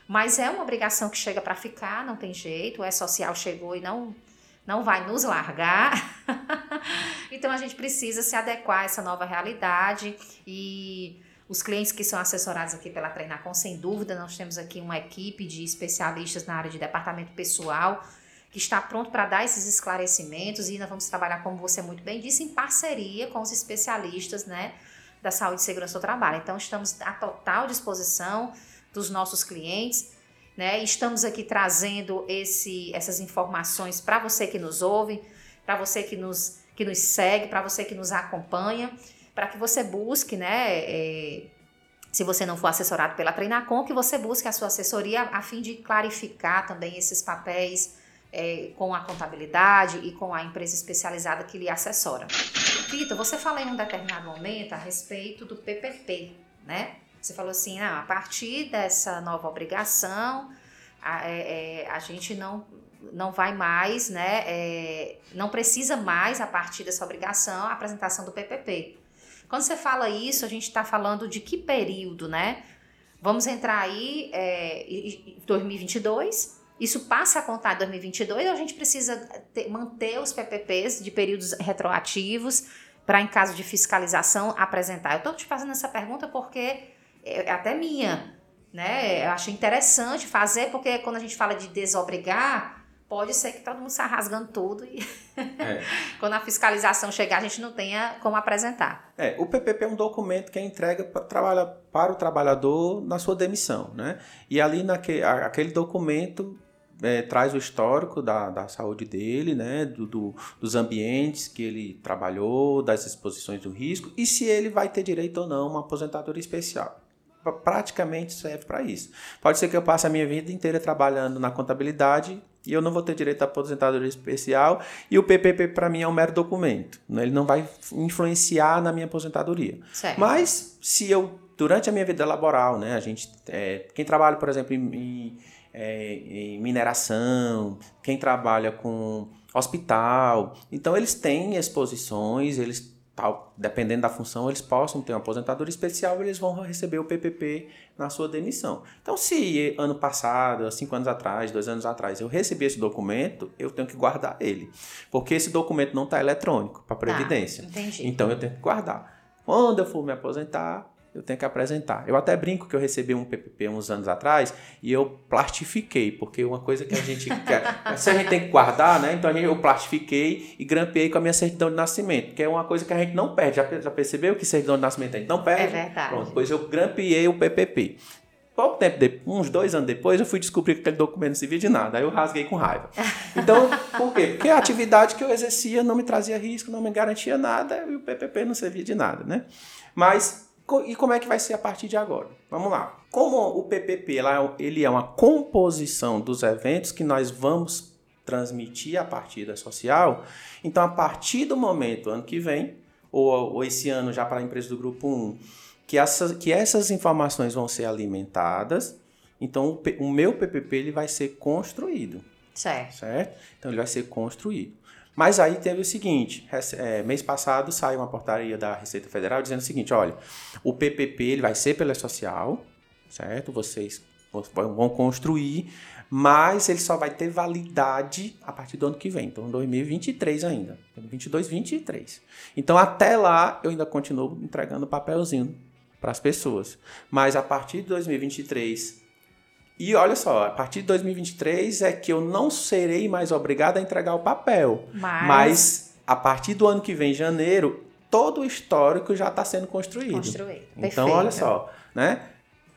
Mas é uma obrigação que chega para ficar, não tem jeito. O E-Social chegou e não, não vai nos largar. então a gente precisa se adequar a essa nova realidade e os clientes que são assessorados aqui pela Treinacom, sem dúvida, nós temos aqui uma equipe de especialistas na área de departamento pessoal que está pronto para dar esses esclarecimentos e nós vamos trabalhar, como você muito bem disse, em parceria com os especialistas né, da saúde e segurança do trabalho. Então, estamos à total disposição dos nossos clientes. Né? Estamos aqui trazendo esse, essas informações para você que nos ouve, para você que nos, que nos segue, para você que nos acompanha, para que você busque, né, é, se você não for assessorado pela Treinacom, que você busque a sua assessoria a fim de clarificar também esses papéis, é, com a contabilidade e com a empresa especializada que lhe assessora. Vitor, você falou em um determinado momento a respeito do PPP, né? Você falou assim, ah, a partir dessa nova obrigação, a, é, é, a gente não, não vai mais, né? É, não precisa mais, a partir dessa obrigação, a apresentação do PPP. Quando você fala isso, a gente está falando de que período, né? Vamos entrar aí é, em 2022 isso passa a contar em 2022 ou a gente precisa ter, manter os PPPs de períodos retroativos para, em caso de fiscalização, apresentar? Eu estou te fazendo essa pergunta porque é até minha, né? Eu achei interessante fazer, porque quando a gente fala de desobrigar, pode ser que todo mundo saia rasgando tudo e é. quando a fiscalização chegar, a gente não tenha como apresentar. É, o PPP é um documento que é entregue para, para o trabalhador na sua demissão, né? E ali naquele aquele documento é, traz o histórico da, da saúde dele, né, do, do, dos ambientes que ele trabalhou, das exposições do risco e se ele vai ter direito ou não a uma aposentadoria especial. Praticamente serve para isso. Pode ser que eu passe a minha vida inteira trabalhando na contabilidade e eu não vou ter direito à aposentadoria especial e o PPP para mim é um mero documento. Né? Ele não vai influenciar na minha aposentadoria. Certo. Mas se eu durante a minha vida laboral, né, a gente, é, quem trabalha, por exemplo, em, é, em mineração, quem trabalha com hospital. Então, eles têm exposições, eles tal, dependendo da função, eles possam ter uma aposentadoria especial, eles vão receber o PPP na sua demissão. Então, se ano passado, cinco anos atrás, dois anos atrás, eu recebi esse documento, eu tenho que guardar ele, porque esse documento não está eletrônico para tá, previdência. Tá, então, eu tenho que guardar. Quando eu for me aposentar, eu tenho que apresentar. Eu até brinco que eu recebi um PPP uns anos atrás e eu plastifiquei, porque uma coisa que a gente quer, se a gente tem que guardar, né? Então eu plastifiquei e grampeei com a minha certidão de nascimento, que é uma coisa que a gente não perde. Já, já percebeu que certidão de nascimento a gente não perde? É verdade. Pronto, pois eu grampeei o PPP. Pouco tempo depois, uns dois anos depois, eu fui descobrir que aquele documento não servia de nada. Aí eu rasguei com raiva. Então, por quê? Porque a atividade que eu exercia não me trazia risco, não me garantia nada e o PPP não servia de nada, né? Mas e como é que vai ser a partir de agora? Vamos lá. Como o PPP ele é uma composição dos eventos que nós vamos transmitir a partir da social, então a partir do momento, ano que vem, ou, ou esse ano já para a empresa do grupo 1, que essas, que essas informações vão ser alimentadas, então o, o meu PPP ele vai ser construído. Certo. Certo? Então ele vai ser construído. Mas aí teve o seguinte, é, mês passado saiu uma portaria da Receita Federal dizendo o seguinte, olha, o PPP ele vai ser pela social, certo? Vocês vão construir, mas ele só vai ter validade a partir do ano que vem, então 2023 ainda, 22, 23. Então até lá eu ainda continuo entregando papelzinho para as pessoas, mas a partir de 2023 e olha só, a partir de 2023 é que eu não serei mais obrigado a entregar o papel. Mas, mas a partir do ano que vem, janeiro, todo o histórico já está sendo construído. Construído. Então, Perfeito. olha só, né?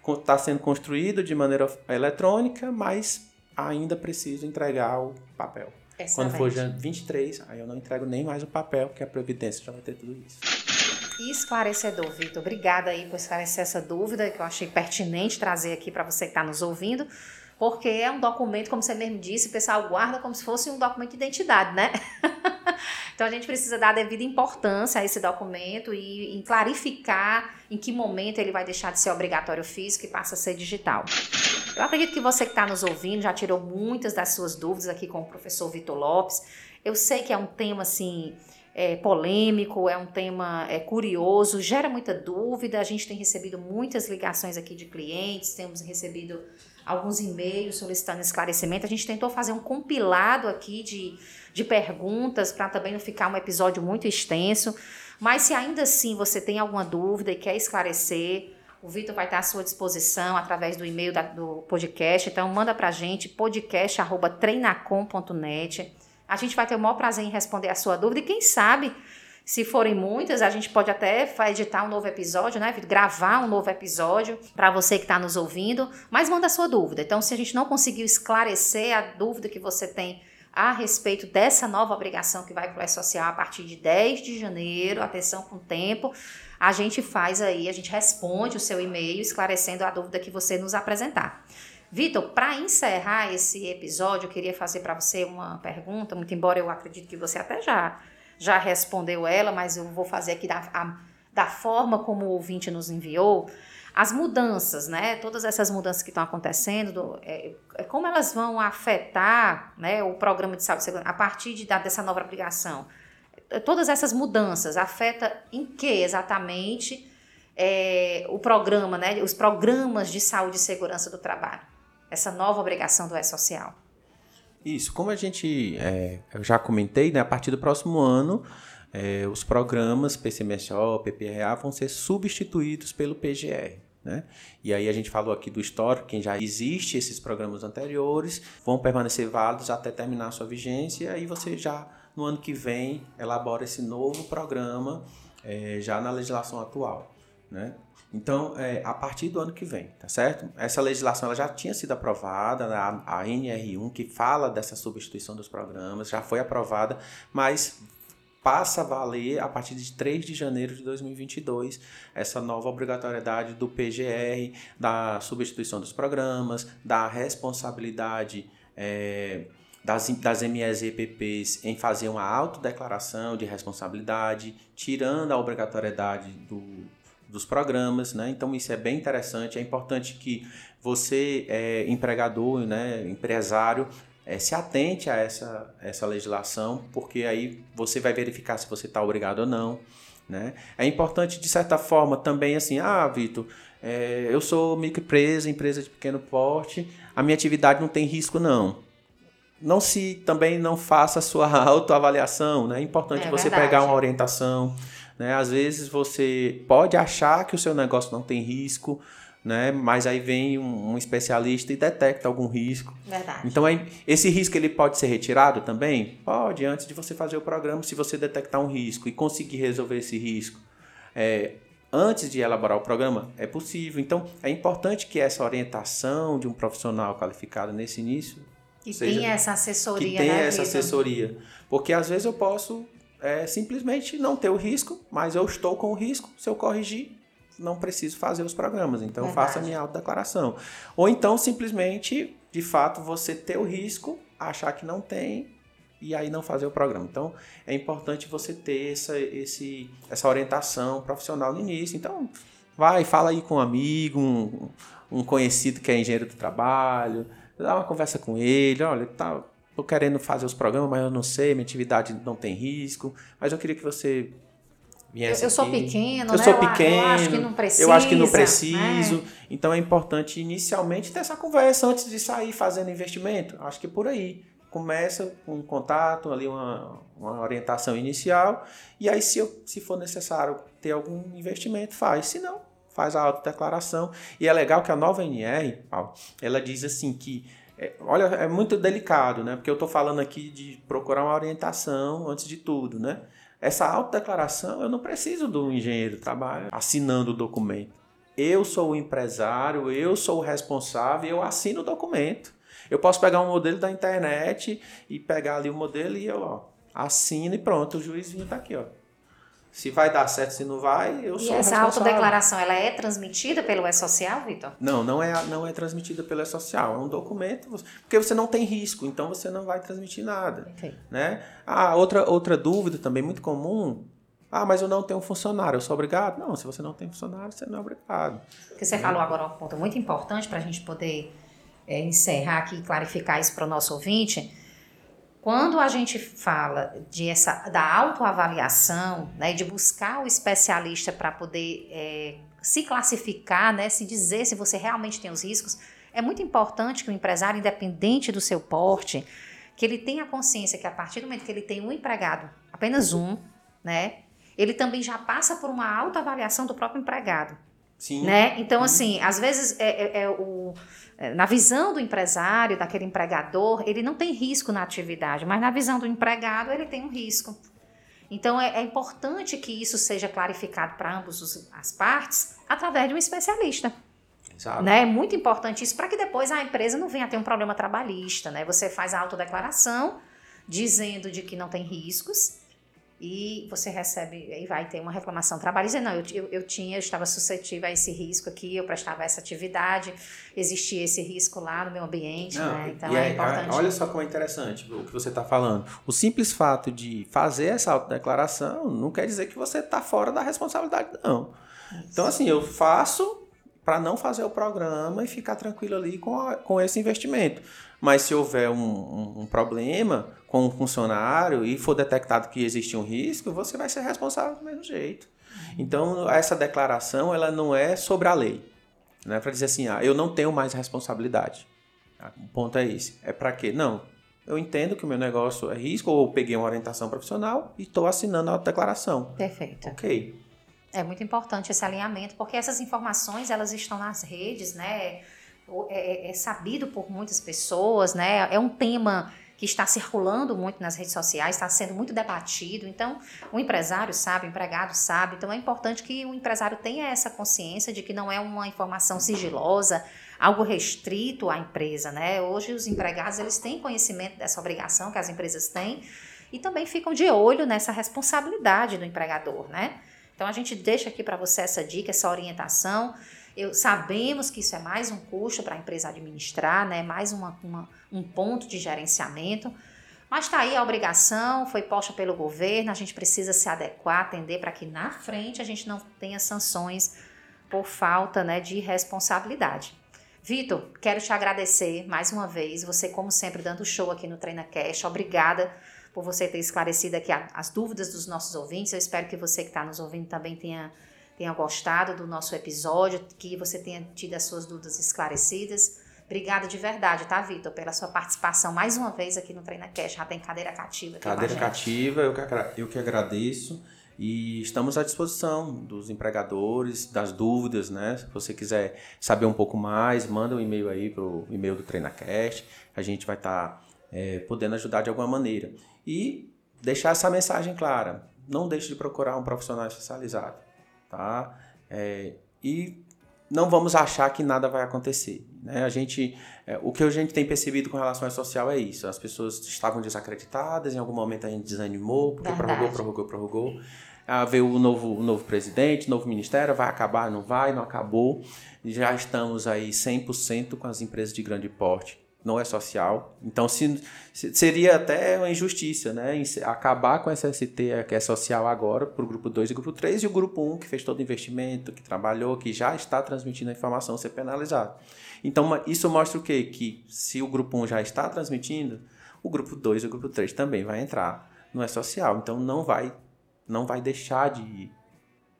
Está sendo construído de maneira eletrônica, mas ainda preciso entregar o papel. Excelente. Quando for 23, aí eu não entrego nem mais o papel, porque a Previdência já vai ter tudo isso esclarecedor, Vitor. Obrigada aí por esclarecer essa dúvida que eu achei pertinente trazer aqui para você que está nos ouvindo, porque é um documento, como você mesmo disse, o pessoal guarda como se fosse um documento de identidade, né? então a gente precisa dar a devida importância a esse documento e, e clarificar em que momento ele vai deixar de ser obrigatório físico e passa a ser digital. Eu acredito que você que está nos ouvindo já tirou muitas das suas dúvidas aqui com o professor Vitor Lopes. Eu sei que é um tema assim é, polêmico, é um tema é, curioso, gera muita dúvida. A gente tem recebido muitas ligações aqui de clientes, temos recebido alguns e-mails solicitando esclarecimento. A gente tentou fazer um compilado aqui de, de perguntas para também não ficar um episódio muito extenso. Mas se ainda assim você tem alguma dúvida e quer esclarecer, o Vitor vai estar à sua disposição através do e-mail da, do podcast. Então, manda para a gente podcast.treinacom.net. A gente vai ter o maior prazer em responder a sua dúvida e quem sabe, se forem muitas, a gente pode até editar um novo episódio, né, Gravar um novo episódio para você que está nos ouvindo, mas manda a sua dúvida. Então, se a gente não conseguiu esclarecer a dúvida que você tem a respeito dessa nova obrigação que vai para o E-Social a partir de 10 de janeiro, atenção com o tempo, a gente faz aí, a gente responde o seu e-mail esclarecendo a dúvida que você nos apresentar. Vitor, para encerrar esse episódio, eu queria fazer para você uma pergunta, muito embora eu acredite que você até já, já respondeu ela, mas eu vou fazer aqui da, a, da forma como o ouvinte nos enviou. As mudanças, né? Todas essas mudanças que estão acontecendo, do, é, é, como elas vão afetar né, o programa de saúde segurança a partir de, da, dessa nova aplicação? Todas essas mudanças afetam em que exatamente é, o programa, né? Os programas de saúde e segurança do trabalho? Essa nova obrigação do E-Social? Isso, como a gente é, eu já comentei, né, a partir do próximo ano, é, os programas PCMSO, PPRA vão ser substituídos pelo PGR. Né? E aí a gente falou aqui do histórico, quem já existe esses programas anteriores vão permanecer válidos até terminar a sua vigência, e aí você já, no ano que vem, elabora esse novo programa é, já na legislação atual. Né? Então, é, a partir do ano que vem, tá certo? Essa legislação ela já tinha sido aprovada, né? a, a NR1, que fala dessa substituição dos programas, já foi aprovada, mas passa a valer a partir de 3 de janeiro de 2022 essa nova obrigatoriedade do PGR, da substituição dos programas, da responsabilidade é, das, das MES em fazer uma autodeclaração de responsabilidade, tirando a obrigatoriedade do dos programas, né? Então isso é bem interessante. É importante que você, é, empregador, né, empresário, é, se atente a essa, essa legislação, porque aí você vai verificar se você está obrigado ou não. Né? É importante, de certa forma, também assim, ah, Vitor, é, eu sou microempresa, empresa de pequeno porte, a minha atividade não tem risco, não. Não se também não faça a sua autoavaliação, né? É importante é você verdade. pegar uma orientação. Né? Às vezes você pode achar que o seu negócio não tem risco, né? Mas aí vem um, um, especialista e detecta algum risco. Verdade. Então aí, esse risco ele pode ser retirado também? Pode, antes de você fazer o programa, se você detectar um risco e conseguir resolver esse risco. É, antes de elaborar o programa, é possível. Então, é importante que essa orientação de um profissional qualificado nesse início. Que seja, tenha essa assessoria. Que tenha né, essa assessoria. Porque às vezes eu posso é, simplesmente não ter o risco, mas eu estou com o risco. Se eu corrigir, não preciso fazer os programas. Então, Verdade. eu faço a minha autodeclaração. Ou então, simplesmente, de fato, você ter o risco, achar que não tem e aí não fazer o programa. Então, é importante você ter essa, esse, essa orientação profissional no início. Então, vai, fala aí com um amigo, um, um conhecido que é engenheiro do trabalho, dá uma conversa com ele, olha, tá, tô querendo fazer os programas, mas eu não sei, minha atividade não tem risco, mas eu queria que você viesse Eu, eu sou pequeno, eu né? sou pequeno, eu acho que não precisa. Eu acho que não preciso. Né? Então é importante inicialmente ter essa conversa antes de sair fazendo investimento. Acho que é por aí. Começa com um contato, ali uma, uma orientação inicial, e aí, se, eu, se for necessário ter algum investimento, faz. Se não, faz a autodeclaração. E é legal que a nova NR, Paulo, ela diz assim que é, olha, é muito delicado, né? Porque eu estou falando aqui de procurar uma orientação antes de tudo, né? Essa autodeclaração, eu não preciso do engenheiro trabalho assinando o documento. Eu sou o empresário, eu sou o responsável, eu assino o documento. Eu posso pegar um modelo da internet e pegar ali o modelo e eu ó, assino e pronto, o juizinho está aqui, ó. Se vai dar certo, se não vai, eu sou E essa autodeclaração, ela é transmitida pelo E-Social, Vitor? Não, não é, não é transmitida pelo E-Social. É um documento, porque você não tem risco, então você não vai transmitir nada. Okay. Né? Ah, outra, outra dúvida também muito comum, ah, mas eu não tenho funcionário, eu sou obrigado? Não, se você não tem funcionário, você não é obrigado. Porque você né? falou agora um ponto muito importante para a gente poder é, encerrar aqui e clarificar isso para o nosso ouvinte quando a gente fala de essa, da autoavaliação, né, de buscar o especialista para poder é, se classificar, né, se dizer se você realmente tem os riscos, é muito importante que o empresário, independente do seu porte, que ele tenha consciência que a partir do momento que ele tem um empregado, apenas um, né, ele também já passa por uma autoavaliação do próprio empregado. Sim. Né? Então, assim, às vezes é, é, é o na visão do empresário, daquele empregador, ele não tem risco na atividade, mas na visão do empregado, ele tem um risco. Então, é, é importante que isso seja clarificado para ambas as partes através de um especialista. Exato. Né? É muito importante isso para que depois a empresa não venha a ter um problema trabalhista. Né? Você faz a autodeclaração dizendo de que não tem riscos e você recebe e vai ter uma reclamação trabalhista. Não, eu, eu, eu, tinha, eu estava suscetível a esse risco aqui, eu prestava essa atividade, existia esse risco lá no meu ambiente, Não, né? Então é, é, importante. Olha só como é interessante o que você está falando. O simples fato de fazer essa autodeclaração não quer dizer que você está fora da responsabilidade, não. Então, assim, eu faço para não fazer o programa e ficar tranquilo ali com, a, com esse investimento. Mas se houver um, um, um, problema com um funcionário e for detectado que existe um risco, você vai ser responsável do mesmo jeito. Então, essa declaração ela não é sobre a lei. Não é para dizer assim, ah, eu não tenho mais responsabilidade. O ponto é esse. É para quê? Não. Eu entendo que o meu negócio é risco, ou peguei uma orientação profissional e estou assinando a declaração. Perfeito. Ok. É muito importante esse alinhamento, porque essas informações elas estão nas redes, né? É, é, é sabido por muitas pessoas, né? É um tema que está circulando muito nas redes sociais, está sendo muito debatido. Então, o empresário sabe, o empregado sabe. Então, é importante que o empresário tenha essa consciência de que não é uma informação sigilosa, algo restrito à empresa, né? Hoje, os empregados eles têm conhecimento dessa obrigação que as empresas têm e também ficam de olho nessa responsabilidade do empregador, né? Então a gente deixa aqui para você essa dica, essa orientação. Eu, sabemos que isso é mais um custo para a empresa administrar, né? mais uma, uma, um ponto de gerenciamento, Mas está aí a obrigação, foi posta pelo governo, a gente precisa se adequar, atender para que na frente a gente não tenha sanções por falta né, de responsabilidade. Vitor, quero te agradecer mais uma vez, você como sempre dando show aqui no Treina Cash, obrigada por você ter esclarecido aqui as dúvidas dos nossos ouvintes, eu espero que você que está nos ouvindo também tenha, tenha gostado do nosso episódio, que você tenha tido as suas dúvidas esclarecidas. Obrigada de verdade, tá, Vitor, pela sua participação mais uma vez aqui no Treina Cash. Já tem cadeira cativa. Cadeira cativa, eu que, eu que agradeço. E estamos à disposição dos empregadores, das dúvidas, né? Se você quiser saber um pouco mais, manda um e-mail aí para o e-mail do TreinaCast. A gente vai estar tá, é, podendo ajudar de alguma maneira. E deixar essa mensagem clara. Não deixe de procurar um profissional especializado, tá? É, e não vamos achar que nada vai acontecer. Né? A gente, é, o que a gente tem percebido com relação ao social é isso. As pessoas estavam desacreditadas, em algum momento a gente desanimou, porque Verdade. prorrogou, prorrogou, prorrogou. Ah, veio o novo, o novo presidente, novo ministério, vai acabar, não vai, não acabou. Já estamos aí 100% com as empresas de grande porte não é social. Então, se, se, seria até uma injustiça, né? Acabar com essa ST que é social agora para o grupo 2 e grupo 3 e o grupo 1, um, que fez todo o investimento, que trabalhou, que já está transmitindo a informação, ser penalizado. Então, isso mostra o quê? Que se o grupo 1 um já está transmitindo, o grupo 2 e o grupo 3 também vai entrar no é social. Então, não vai, não vai deixar de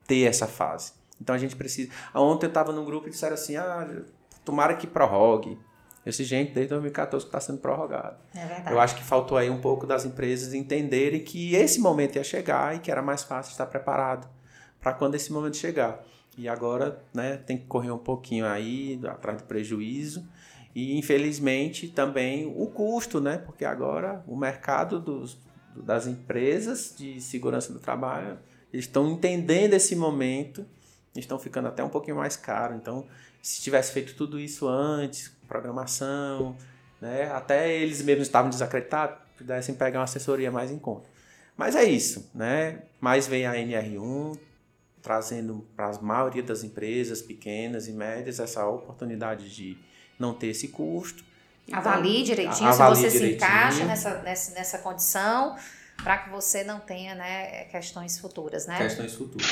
ter essa fase. Então, a gente precisa... Ontem eu estava num grupo e disseram assim, ah, tomara que prorrogue esse gente desde 2014 que está sendo prorrogado. É verdade. Eu acho que faltou aí um pouco das empresas entenderem que esse momento ia chegar e que era mais fácil estar preparado para quando esse momento chegar. E agora né, tem que correr um pouquinho aí atrás do prejuízo. E infelizmente também o custo, né? Porque agora o mercado dos, das empresas de segurança do trabalho estão entendendo esse momento, estão ficando até um pouquinho mais caro. Então, se tivesse feito tudo isso antes, programação, né? Até eles mesmos estavam desacreditados, pudessem pegar uma assessoria mais em conta. Mas é isso, né? Mais vem a NR1 trazendo para a maioria das empresas pequenas e médias essa oportunidade de não ter esse custo. Avalie direitinho avalie se você direitinho. se encaixa nessa, nessa, nessa condição para que você não tenha né, questões futuras, né? Questões futuras.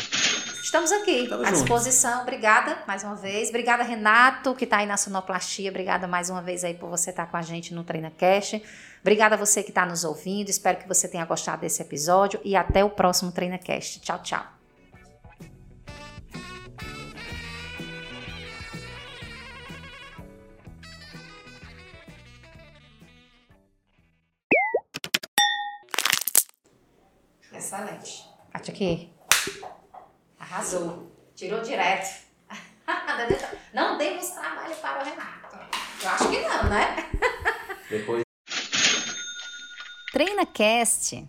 Estamos aqui à disposição. Obrigada mais uma vez. Obrigada, Renato, que está aí na sonoplastia. Obrigada mais uma vez aí por você estar tá com a gente no Treina Cash. Obrigada a você que está nos ouvindo. Espero que você tenha gostado desse episódio e até o próximo Treina Cast. Tchau, tchau. Excelente. Bate aqui. Arrasou. Tirou direto. não demos trabalho para o Renato. Eu acho que não, né? Depois. Treina Cast